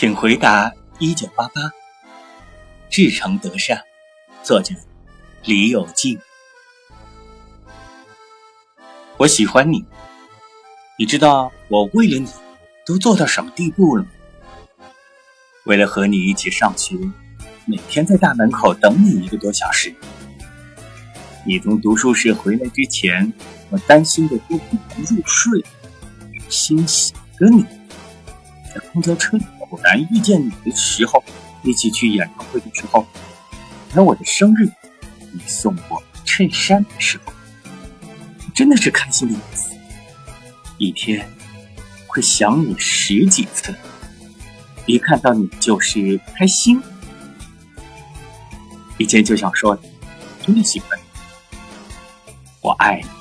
请回答一九八八。至诚德善，作者李有静。我喜欢你，你知道我为了你都做到什么地步了吗？为了和你一起上学，每天在大门口等你一个多小时。你从读书室回来之前，我担心的都不能入睡，心想着你。在公交车里偶然遇见你的时候，一起去演唱会的时候，在我的生日，你送我衬衫的时候，真的是开心的要死。一天会想你十几次，一看到你就是开心。以前就想说，真的喜欢你，我爱你。